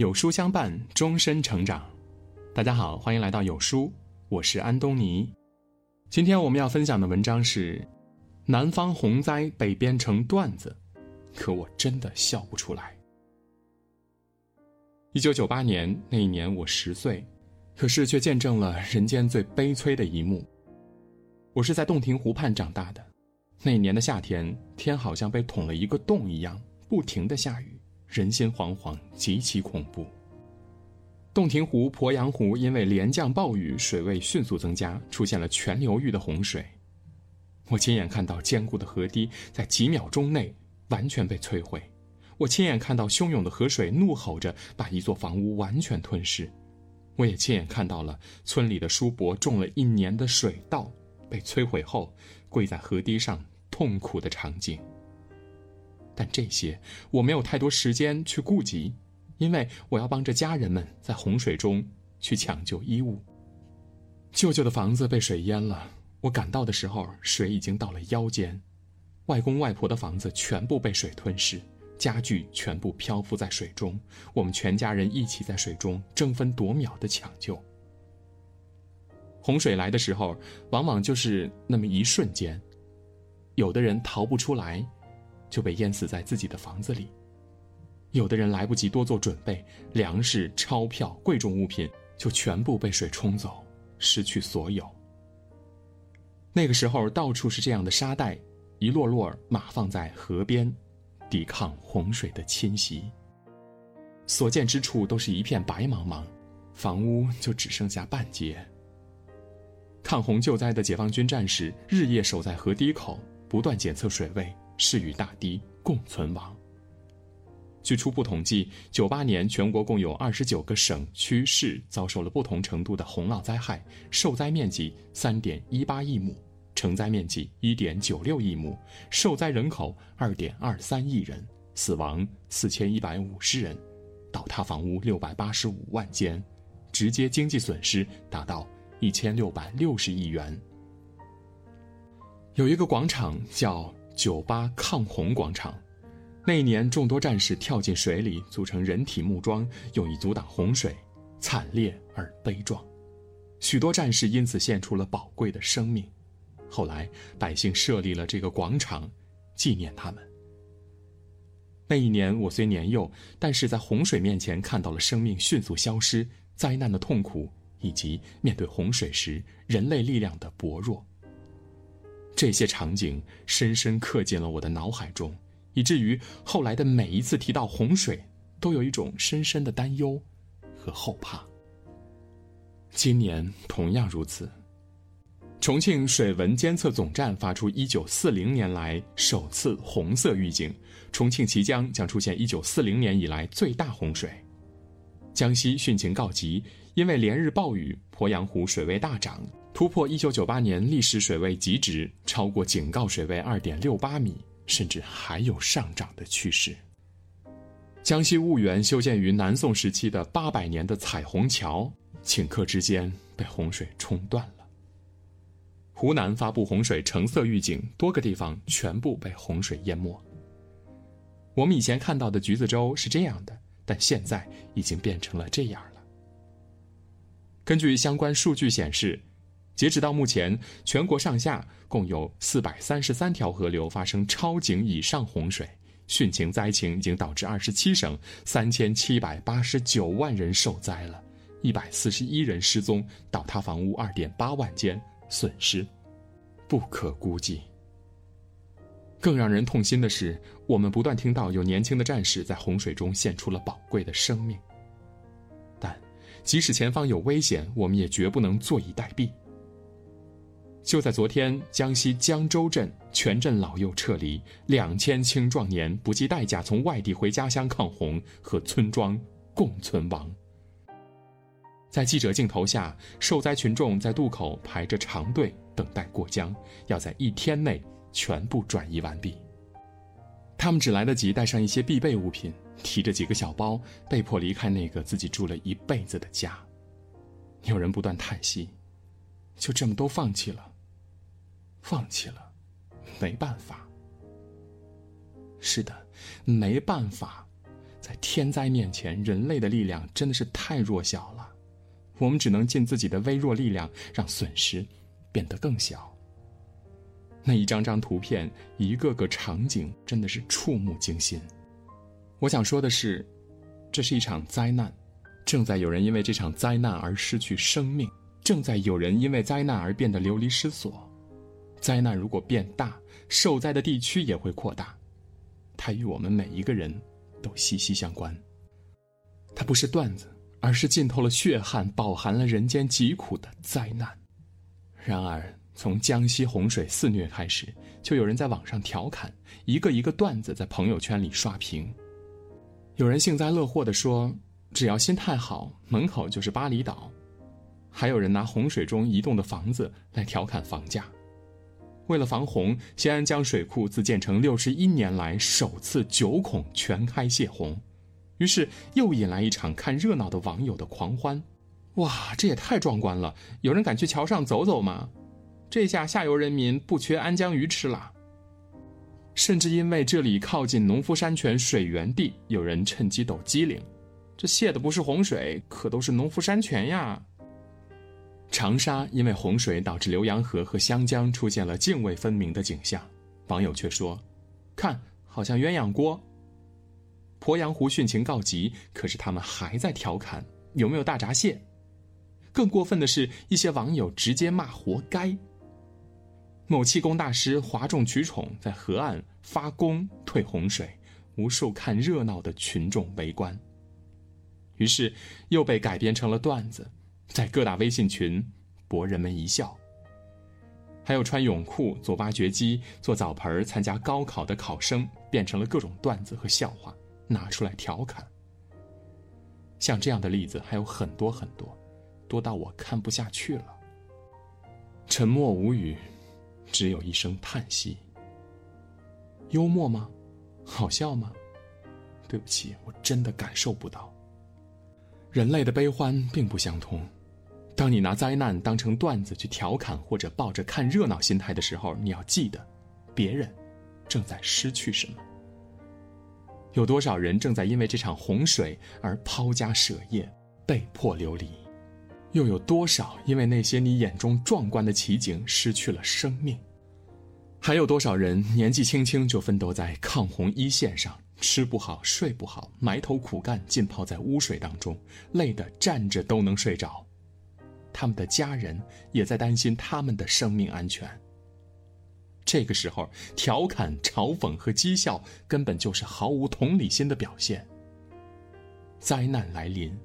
有书相伴，终身成长。大家好，欢迎来到有书，我是安东尼。今天我们要分享的文章是：南方洪灾被编成段子，可我真的笑不出来。一九九八年那一年，我十岁，可是却见证了人间最悲催的一幕。我是在洞庭湖畔长大的，那一年的夏天，天好像被捅了一个洞一样，不停的下雨。人心惶惶，极其恐怖。洞庭湖、鄱阳湖因为连降暴雨，水位迅速增加，出现了全流域的洪水。我亲眼看到坚固的河堤在几秒钟内完全被摧毁，我亲眼看到汹涌的河水怒吼着把一座房屋完全吞噬，我也亲眼看到了村里的叔伯种了一年的水稻被摧毁后跪在河堤上痛苦的场景。但这些我没有太多时间去顾及，因为我要帮着家人们在洪水中去抢救衣物。舅舅的房子被水淹了，我赶到的时候水已经到了腰间。外公外婆的房子全部被水吞噬，家具全部漂浮在水中。我们全家人一起在水中争分夺秒的抢救。洪水来的时候，往往就是那么一瞬间，有的人逃不出来。就被淹死在自己的房子里。有的人来不及多做准备，粮食、钞票、贵重物品就全部被水冲走，失去所有。那个时候，到处是这样的沙袋，一摞摞码放在河边，抵抗洪水的侵袭。所见之处都是一片白茫茫，房屋就只剩下半截。抗洪救灾的解放军战士日夜守在河堤口，不断检测水位。是与大堤共存亡。据初步统计，九八年全国共有二十九个省区市遭受了不同程度的洪涝灾害，受灾面积三点一八亿亩，承灾面积一点九六亿亩，受灾人口二点二三亿人，死亡四千一百五十人，倒塌房屋六百八十五万间，直接经济损失达到一千六百六十亿元。有一个广场叫。酒吧抗洪广场，那一年众多战士跳进水里，组成人体木桩，用以阻挡洪水，惨烈而悲壮。许多战士因此献出了宝贵的生命。后来百姓设立了这个广场，纪念他们。那一年我虽年幼，但是在洪水面前看到了生命迅速消失、灾难的痛苦，以及面对洪水时人类力量的薄弱。这些场景深深刻进了我的脑海中，以至于后来的每一次提到洪水，都有一种深深的担忧和后怕。今年同样如此。重庆水文监测总站发出1940年来首次红色预警，重庆綦江将出现1940年以来最大洪水。江西汛情告急，因为连日暴雨，鄱阳湖水位大涨。突破一九九八年历史水位极值，超过警告水位二点六八米，甚至还有上涨的趋势。江西婺源修建于南宋时期的八百年的彩虹桥，顷刻之间被洪水冲断了。湖南发布洪水橙色预警，多个地方全部被洪水淹没。我们以前看到的橘子洲是这样的，但现在已经变成了这样了。根据相关数据显示。截止到目前，全国上下共有四百三十三条河流发生超警以上洪水，汛情灾情已经导致二十七省三千七百八十九万人受灾了，一百四十一人失踪，倒塌房屋二点八万间，损失不可估计。更让人痛心的是，我们不断听到有年轻的战士在洪水中献出了宝贵的生命，但即使前方有危险，我们也绝不能坐以待毙。就在昨天，江西江州镇全镇老幼撤离，两千青壮年不计代价从外地回家乡抗洪，和村庄共存亡。在记者镜头下，受灾群众在渡口排着长队等待过江，要在一天内全部转移完毕。他们只来得及带上一些必备物品，提着几个小包，被迫离开那个自己住了一辈子的家。有人不断叹息：“就这么都放弃了。”放弃了，没办法。是的，没办法，在天灾面前，人类的力量真的是太弱小了。我们只能尽自己的微弱力量，让损失变得更小。那一张张图片，一个个场景，真的是触目惊心。我想说的是，这是一场灾难，正在有人因为这场灾难而失去生命，正在有人因为灾难而变得流离失所。灾难如果变大，受灾的地区也会扩大，它与我们每一个人都息息相关。它不是段子。而是浸透了血汗、饱含了人间疾苦的灾难。然而，从江西洪水肆虐开始，就有人在网上调侃，一个一个段子在朋友圈里刷屏。有人幸灾乐祸地说：“只要心态好，门口就是巴厘岛。”还有人拿洪水中移动的房子来调侃房价。为了防洪，新安江水库自建成六十一年来首次九孔全开泄洪。于是又引来一场看热闹的网友的狂欢，哇，这也太壮观了！有人敢去桥上走走吗？这下下游人民不缺安江鱼吃了。甚至因为这里靠近农夫山泉水源地，有人趁机抖机灵：这泄的不是洪水，可都是农夫山泉呀。长沙因为洪水导致浏阳河和湘江出现了泾渭分明的景象，网友却说：“看，好像鸳鸯锅。”鄱阳湖汛情告急，可是他们还在调侃有没有大闸蟹。更过分的是，一些网友直接骂活该。某气功大师哗众取宠，在河岸发功退洪水，无数看热闹的群众围观。于是又被改编成了段子，在各大微信群博人们一笑。还有穿泳裤做挖掘机、做澡盆参加高考的考生，变成了各种段子和笑话。拿出来调侃。像这样的例子还有很多很多，多到我看不下去了。沉默无语，只有一声叹息。幽默吗？好笑吗？对不起，我真的感受不到。人类的悲欢并不相通。当你拿灾难当成段子去调侃，或者抱着看热闹心态的时候，你要记得，别人正在失去什么。有多少人正在因为这场洪水而抛家舍业、被迫流离？又有多少因为那些你眼中壮观的奇景失去了生命？还有多少人年纪轻轻就奋斗在抗洪一线上，吃不好、睡不好，埋头苦干，浸泡在污水当中，累得站着都能睡着？他们的家人也在担心他们的生命安全。这个时候，调侃、嘲讽和讥笑根本就是毫无同理心的表现。灾难来临，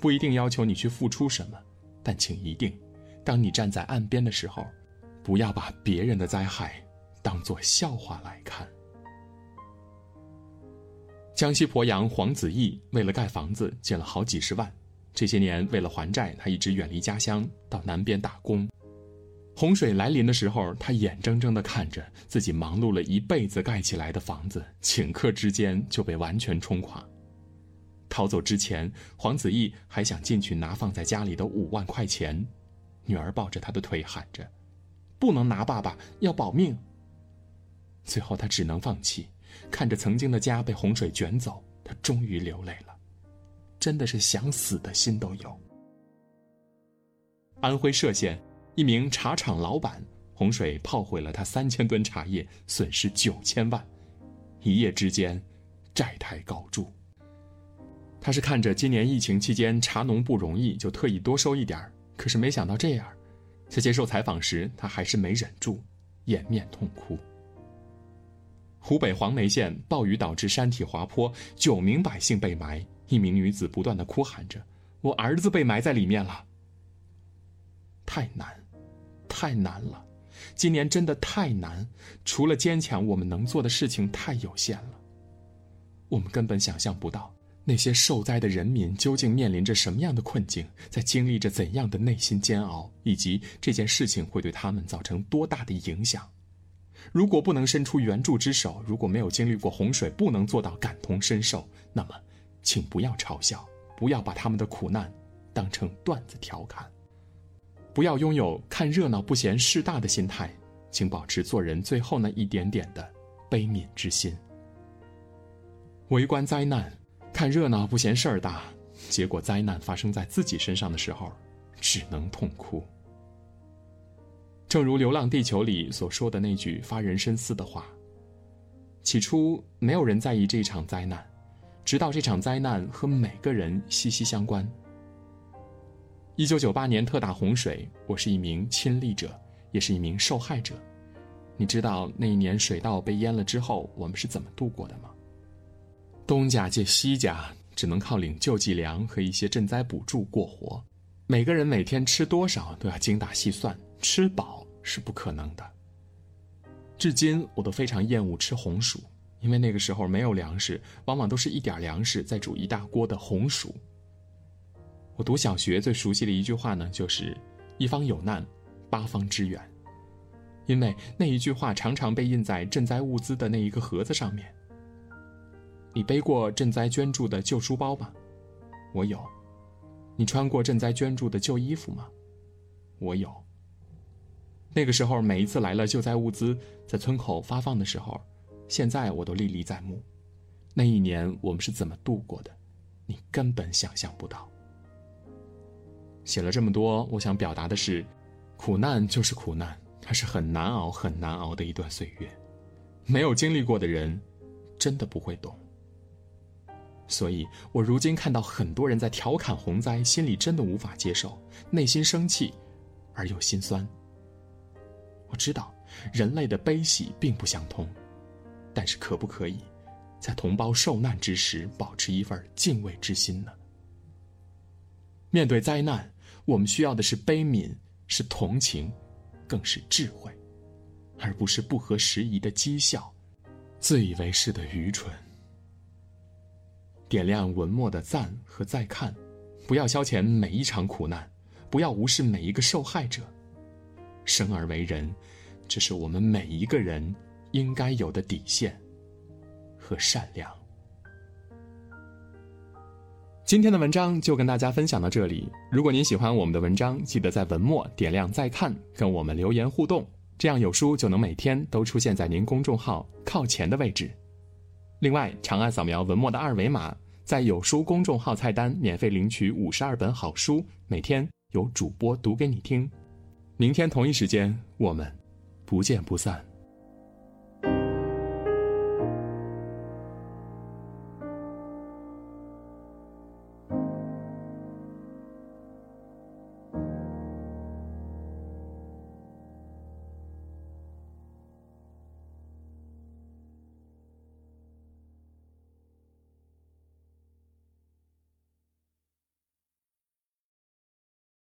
不一定要求你去付出什么，但请一定，当你站在岸边的时候，不要把别人的灾害当作笑话来看。江西鄱阳黄子毅为了盖房子借了好几十万，这些年为了还债，他一直远离家乡到南边打工。洪水来临的时候，他眼睁睁地看着自己忙碌了一辈子盖起来的房子，顷刻之间就被完全冲垮。逃走之前，黄子毅还想进去拿放在家里的五万块钱，女儿抱着他的腿喊着：“不能拿，爸爸要保命。”最后，他只能放弃，看着曾经的家被洪水卷走，他终于流泪了，真的是想死的心都有。安徽歙县。一名茶厂老板，洪水泡毁了他三千吨茶叶，损失九千万，一夜之间，债台高筑。他是看着今年疫情期间茶农不容易，就特意多收一点可是没想到这样，在接受采访时，他还是没忍住，掩面痛哭。湖北黄梅县暴雨导致山体滑坡，九名百姓被埋，一名女子不断的哭喊着：“我儿子被埋在里面了。”太难。太难了，今年真的太难。除了坚强，我们能做的事情太有限了。我们根本想象不到那些受灾的人民究竟面临着什么样的困境，在经历着怎样的内心煎熬，以及这件事情会对他们造成多大的影响。如果不能伸出援助之手，如果没有经历过洪水，不能做到感同身受，那么，请不要嘲笑，不要把他们的苦难当成段子调侃。不要拥有看热闹不嫌事大的心态，请保持做人最后那一点点的悲悯之心。围观灾难，看热闹不嫌事儿大，结果灾难发生在自己身上的时候，只能痛哭。正如《流浪地球》里所说的那句发人深思的话：“起初没有人在意这场灾难，直到这场灾难和每个人息息相关。”一九九八年特大洪水，我是一名亲历者，也是一名受害者。你知道那一年水稻被淹了之后，我们是怎么度过的吗？东家借西家，只能靠领救济粮和一些赈灾补助过活，每个人每天吃多少都要精打细算，吃饱。是不可能的。至今我都非常厌恶吃红薯，因为那个时候没有粮食，往往都是一点粮食在煮一大锅的红薯。我读小学最熟悉的一句话呢，就是“一方有难，八方支援”，因为那一句话常常被印在赈灾物资的那一个盒子上面。你背过赈灾捐助的旧书包吗？我有。你穿过赈灾捐助的旧衣服吗？我有。那个时候，每一次来了救灾物资在村口发放的时候，现在我都历历在目。那一年我们是怎么度过的，你根本想象不到。写了这么多，我想表达的是，苦难就是苦难，它是很难熬、很难熬的一段岁月。没有经历过的人，真的不会懂。所以我如今看到很多人在调侃洪灾，心里真的无法接受，内心生气，而又心酸。我知道，人类的悲喜并不相通，但是可不可以，在同胞受难之时保持一份敬畏之心呢？面对灾难，我们需要的是悲悯，是同情，更是智慧，而不是不合时宜的讥笑，自以为是的愚蠢。点亮文末的赞和再看，不要消遣每一场苦难，不要无视每一个受害者。生而为人，这是我们每一个人应该有的底线和善良。今天的文章就跟大家分享到这里。如果您喜欢我们的文章，记得在文末点亮再看，跟我们留言互动，这样有书就能每天都出现在您公众号靠前的位置。另外，长按扫描文末的二维码，在有书公众号菜单免费领取五十二本好书，每天有主播读给你听。明天同一时间，我们不见不散。